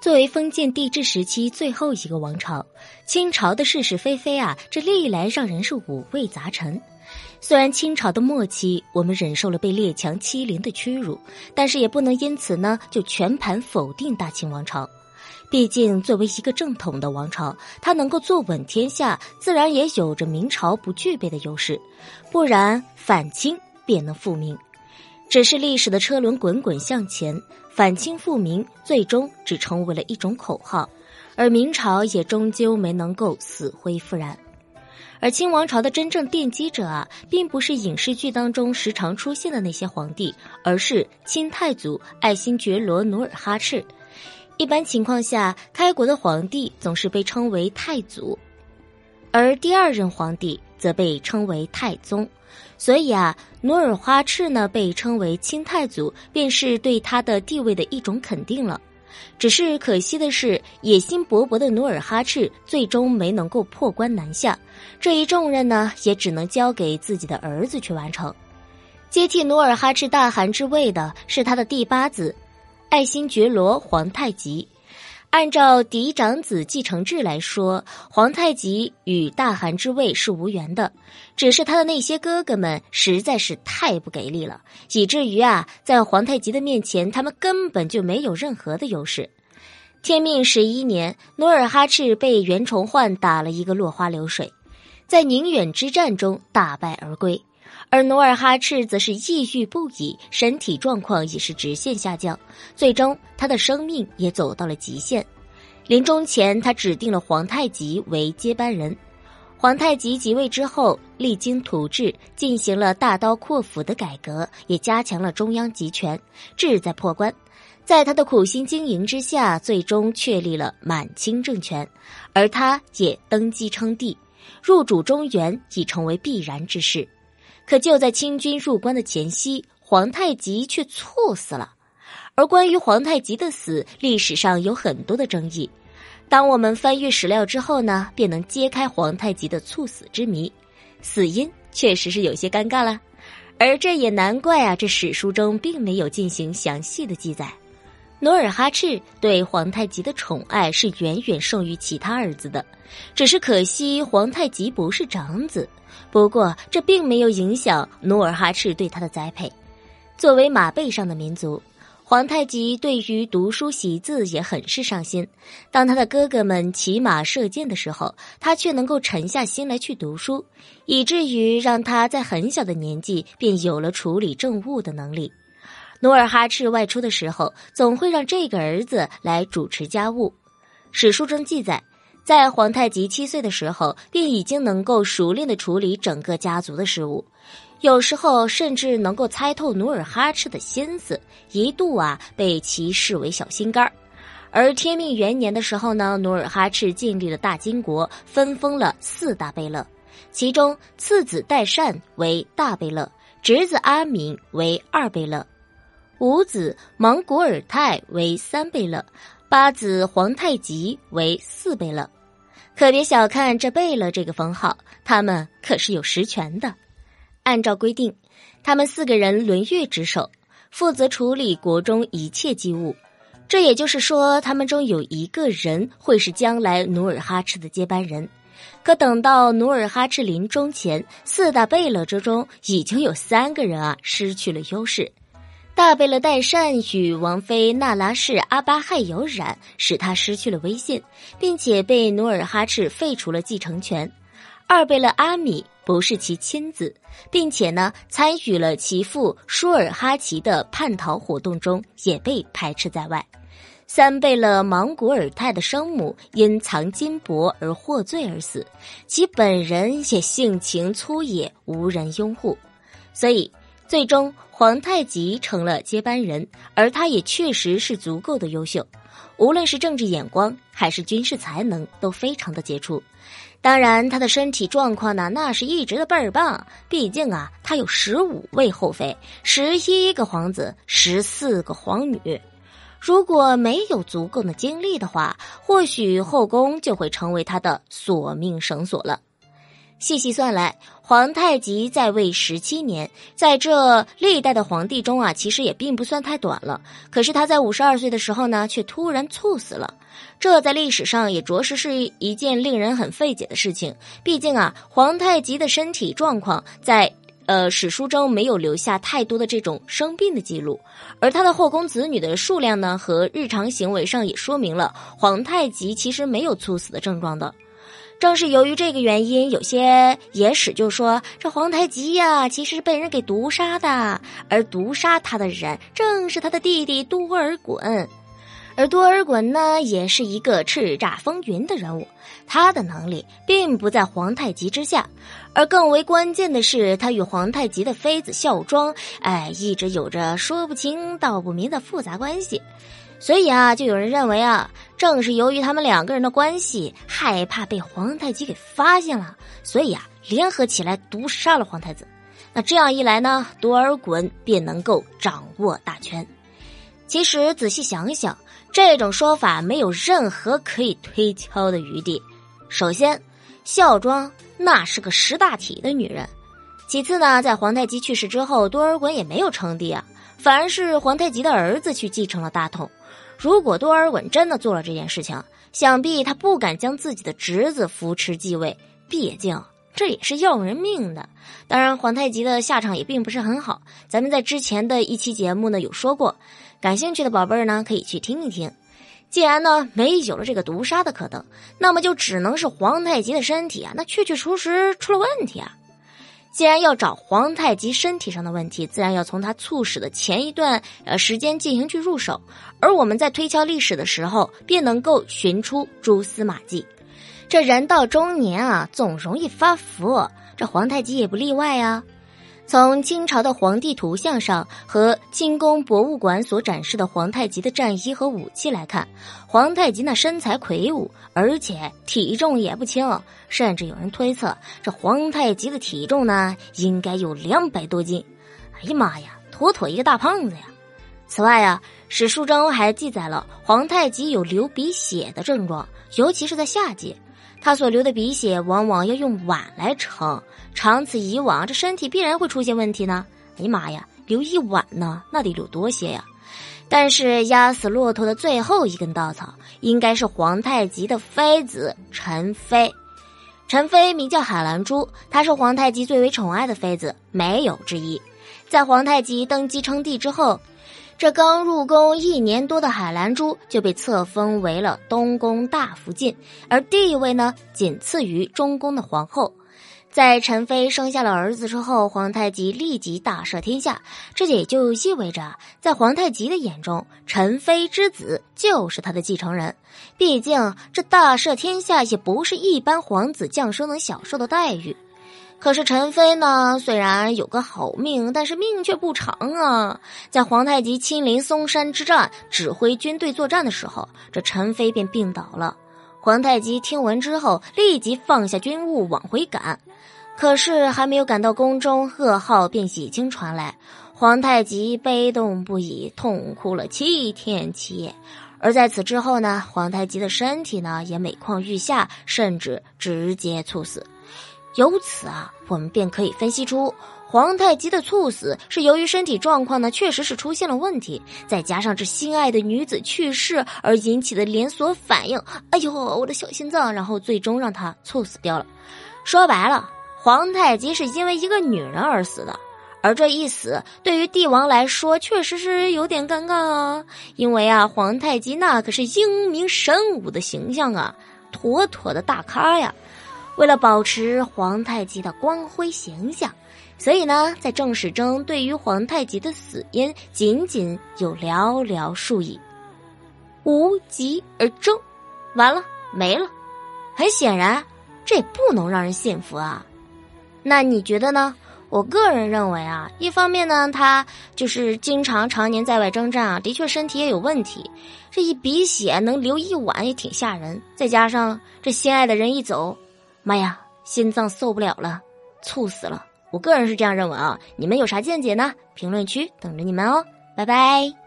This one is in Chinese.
作为封建帝制时期最后一个王朝，清朝的是是非非啊，这历来让人是五味杂陈。虽然清朝的末期我们忍受了被列强欺凌的屈辱，但是也不能因此呢就全盘否定大清王朝。毕竟作为一个正统的王朝，它能够坐稳天下，自然也有着明朝不具备的优势。不然反清便能复明。只是历史的车轮滚滚向前，反清复明最终只成为了一种口号，而明朝也终究没能够死灰复燃。而清王朝的真正奠基者啊，并不是影视剧当中时常出现的那些皇帝，而是清太祖爱新觉罗努尔哈赤。一般情况下，开国的皇帝总是被称为太祖，而第二任皇帝则被称为太宗。所以啊，努尔哈赤呢被称为清太祖，便是对他的地位的一种肯定了。只是可惜的是，野心勃勃的努尔哈赤最终没能够破关南下，这一重任呢也只能交给自己的儿子去完成。接替努尔哈赤大汗之位的是他的第八子，爱新觉罗皇太极。按照嫡长子继承制来说，皇太极与大汗之位是无缘的，只是他的那些哥哥们实在是太不给力了，以至于啊，在皇太极的面前，他们根本就没有任何的优势。天命十一年，努尔哈赤被袁崇焕打了一个落花流水，在宁远之战中大败而归。而努尔哈赤则是抑郁不已，身体状况也是直线下降，最终他的生命也走到了极限。临终前，他指定了皇太极为接班人。皇太极即位之后，励精图治，进行了大刀阔斧的改革，也加强了中央集权，志在破关。在他的苦心经营之下，最终确立了满清政权，而他也登基称帝，入主中原已成为必然之事。可就在清军入关的前夕，皇太极却猝死了。而关于皇太极的死，历史上有很多的争议。当我们翻阅史料之后呢，便能揭开皇太极的猝死之谜。死因确实是有些尴尬了，而这也难怪啊，这史书中并没有进行详细的记载。努尔哈赤对皇太极的宠爱是远远胜于其他儿子的，只是可惜皇太极不是长子。不过，这并没有影响努尔哈赤对他的栽培。作为马背上的民族，皇太极对于读书习字也很是上心。当他的哥哥们骑马射箭的时候，他却能够沉下心来去读书，以至于让他在很小的年纪便有了处理政务的能力。努尔哈赤外出的时候，总会让这个儿子来主持家务。史书中记载。在皇太极七岁的时候，便已经能够熟练的处理整个家族的事务，有时候甚至能够猜透努尔哈赤的心思，一度啊被其视为小心肝儿。而天命元年的时候呢，努尔哈赤建立了大金国，分封了四大贝勒，其中次子代善为大贝勒，侄子阿敏为二贝勒，五子莽古尔泰为三贝勒，八子皇太极为四贝勒。可别小看这贝勒这个封号，他们可是有实权的。按照规定，他们四个人轮月值守，负责处理国中一切机务。这也就是说，他们中有一个人会是将来努尔哈赤的接班人。可等到努尔哈赤临终前，四大贝勒之中已经有三个人啊失去了优势。大贝勒代善与王妃那拉氏阿巴亥有染，使他失去了威信，并且被努尔哈赤废除了继承权。二贝勒阿米不是其亲子，并且呢参与了其父舒尔哈齐的叛逃活动中，也被排斥在外。三贝勒莽古尔泰的生母因藏金帛而获罪而死，其本人也性情粗野，无人拥护，所以。最终，皇太极成了接班人，而他也确实是足够的优秀，无论是政治眼光还是军事才能都非常的杰出。当然，他的身体状况呢，那是一直的倍儿棒。毕竟啊，他有十五位后妃，十一个皇子，十四个皇女。如果没有足够的精力的话，或许后宫就会成为他的索命绳索了。细细算来，皇太极在位十七年，在这历代的皇帝中啊，其实也并不算太短了。可是他在五十二岁的时候呢，却突然猝死了。这在历史上也着实是一件令人很费解的事情。毕竟啊，皇太极的身体状况在呃史书中没有留下太多的这种生病的记录，而他的后宫子女的数量呢，和日常行为上也说明了皇太极其实没有猝死的症状的。正是由于这个原因，有些野史就说这皇太极呀，其实是被人给毒杀的，而毒杀他的人正是他的弟弟多尔衮。而多尔衮呢，也是一个叱咤风云的人物，他的能力并不在皇太极之下，而更为关键的是，他与皇太极的妃子孝庄，哎，一直有着说不清道不明的复杂关系。所以啊，就有人认为啊，正是由于他们两个人的关系，害怕被皇太极给发现了，所以啊，联合起来毒杀了皇太子。那这样一来呢，多尔衮便能够掌握大权。其实仔细想想，这种说法没有任何可以推敲的余地。首先，孝庄那是个识大体的女人；其次呢，在皇太极去世之后，多尔衮也没有称帝啊，反而是皇太极的儿子去继承了大统。如果多尔衮真的做了这件事情，想必他不敢将自己的侄子扶持继位，毕竟这也是要人命的。当然，皇太极的下场也并不是很好。咱们在之前的一期节目呢有说过，感兴趣的宝贝儿呢可以去听一听。既然呢没有了这个毒杀的可能，那么就只能是皇太极的身体啊，那确确实实出了问题啊。既然要找皇太极身体上的问题，自然要从他猝死的前一段呃时间进行去入手，而我们在推敲历史的时候，便能够寻出蛛丝马迹。这人到中年啊，总容易发福，这皇太极也不例外啊。从清朝的皇帝图像上和清宫博物馆所展示的皇太极的战衣和武器来看，皇太极那身材魁梧，而且体重也不轻，甚至有人推测这皇太极的体重呢应该有两百多斤。哎呀妈呀，妥妥一个大胖子呀！此外呀，史书中还记载了皇太极有流鼻血的症状，尤其是在夏季。他所流的鼻血往往要用碗来盛，长此以往，这身体必然会出现问题呢。哎呀妈呀，流一碗呢，那得流多些呀！但是压死骆驼的最后一根稻草，应该是皇太极的妃子陈妃。陈妃名叫海兰珠，她是皇太极最为宠爱的妃子，没有之一。在皇太极登基称帝之后。这刚入宫一年多的海兰珠就被册封为了东宫大福晋，而地位呢仅次于中宫的皇后。在陈妃生下了儿子之后，皇太极立即大赦天下。这也就意味着，在皇太极的眼中，陈妃之子就是他的继承人。毕竟，这大赦天下也不是一般皇子降生能享受的待遇。可是陈妃呢，虽然有个好命，但是命却不长啊。在皇太极亲临嵩山之战，指挥军队作战的时候，这陈妃便病倒了。皇太极听闻之后，立即放下军务往回赶。可是还没有赶到宫中，噩耗便已经传来。皇太极悲痛不已，痛哭了七天七夜。而在此之后呢，皇太极的身体呢也每况愈下，甚至直接猝死。由此啊，我们便可以分析出皇太极的猝死是由于身体状况呢确实是出现了问题，再加上这心爱的女子去世而引起的连锁反应。哎呦，我的小心脏！然后最终让他猝死掉了。说白了，皇太极是因为一个女人而死的，而这一死对于帝王来说确实是有点尴尬啊，因为啊，皇太极那可是英明神武的形象啊，妥妥的大咖呀。为了保持皇太极的光辉形象，所以呢，在正史中对于皇太极的死因仅仅有寥寥数语，无疾而终，完了没了。很显然，这也不能让人信服啊。那你觉得呢？我个人认为啊，一方面呢，他就是经常常年在外征战啊，的确身体也有问题。这一鼻血能流一碗也挺吓人，再加上这心爱的人一走。妈呀，心脏受不了了，猝死了！我个人是这样认为啊，你们有啥见解呢？评论区等着你们哦，拜拜。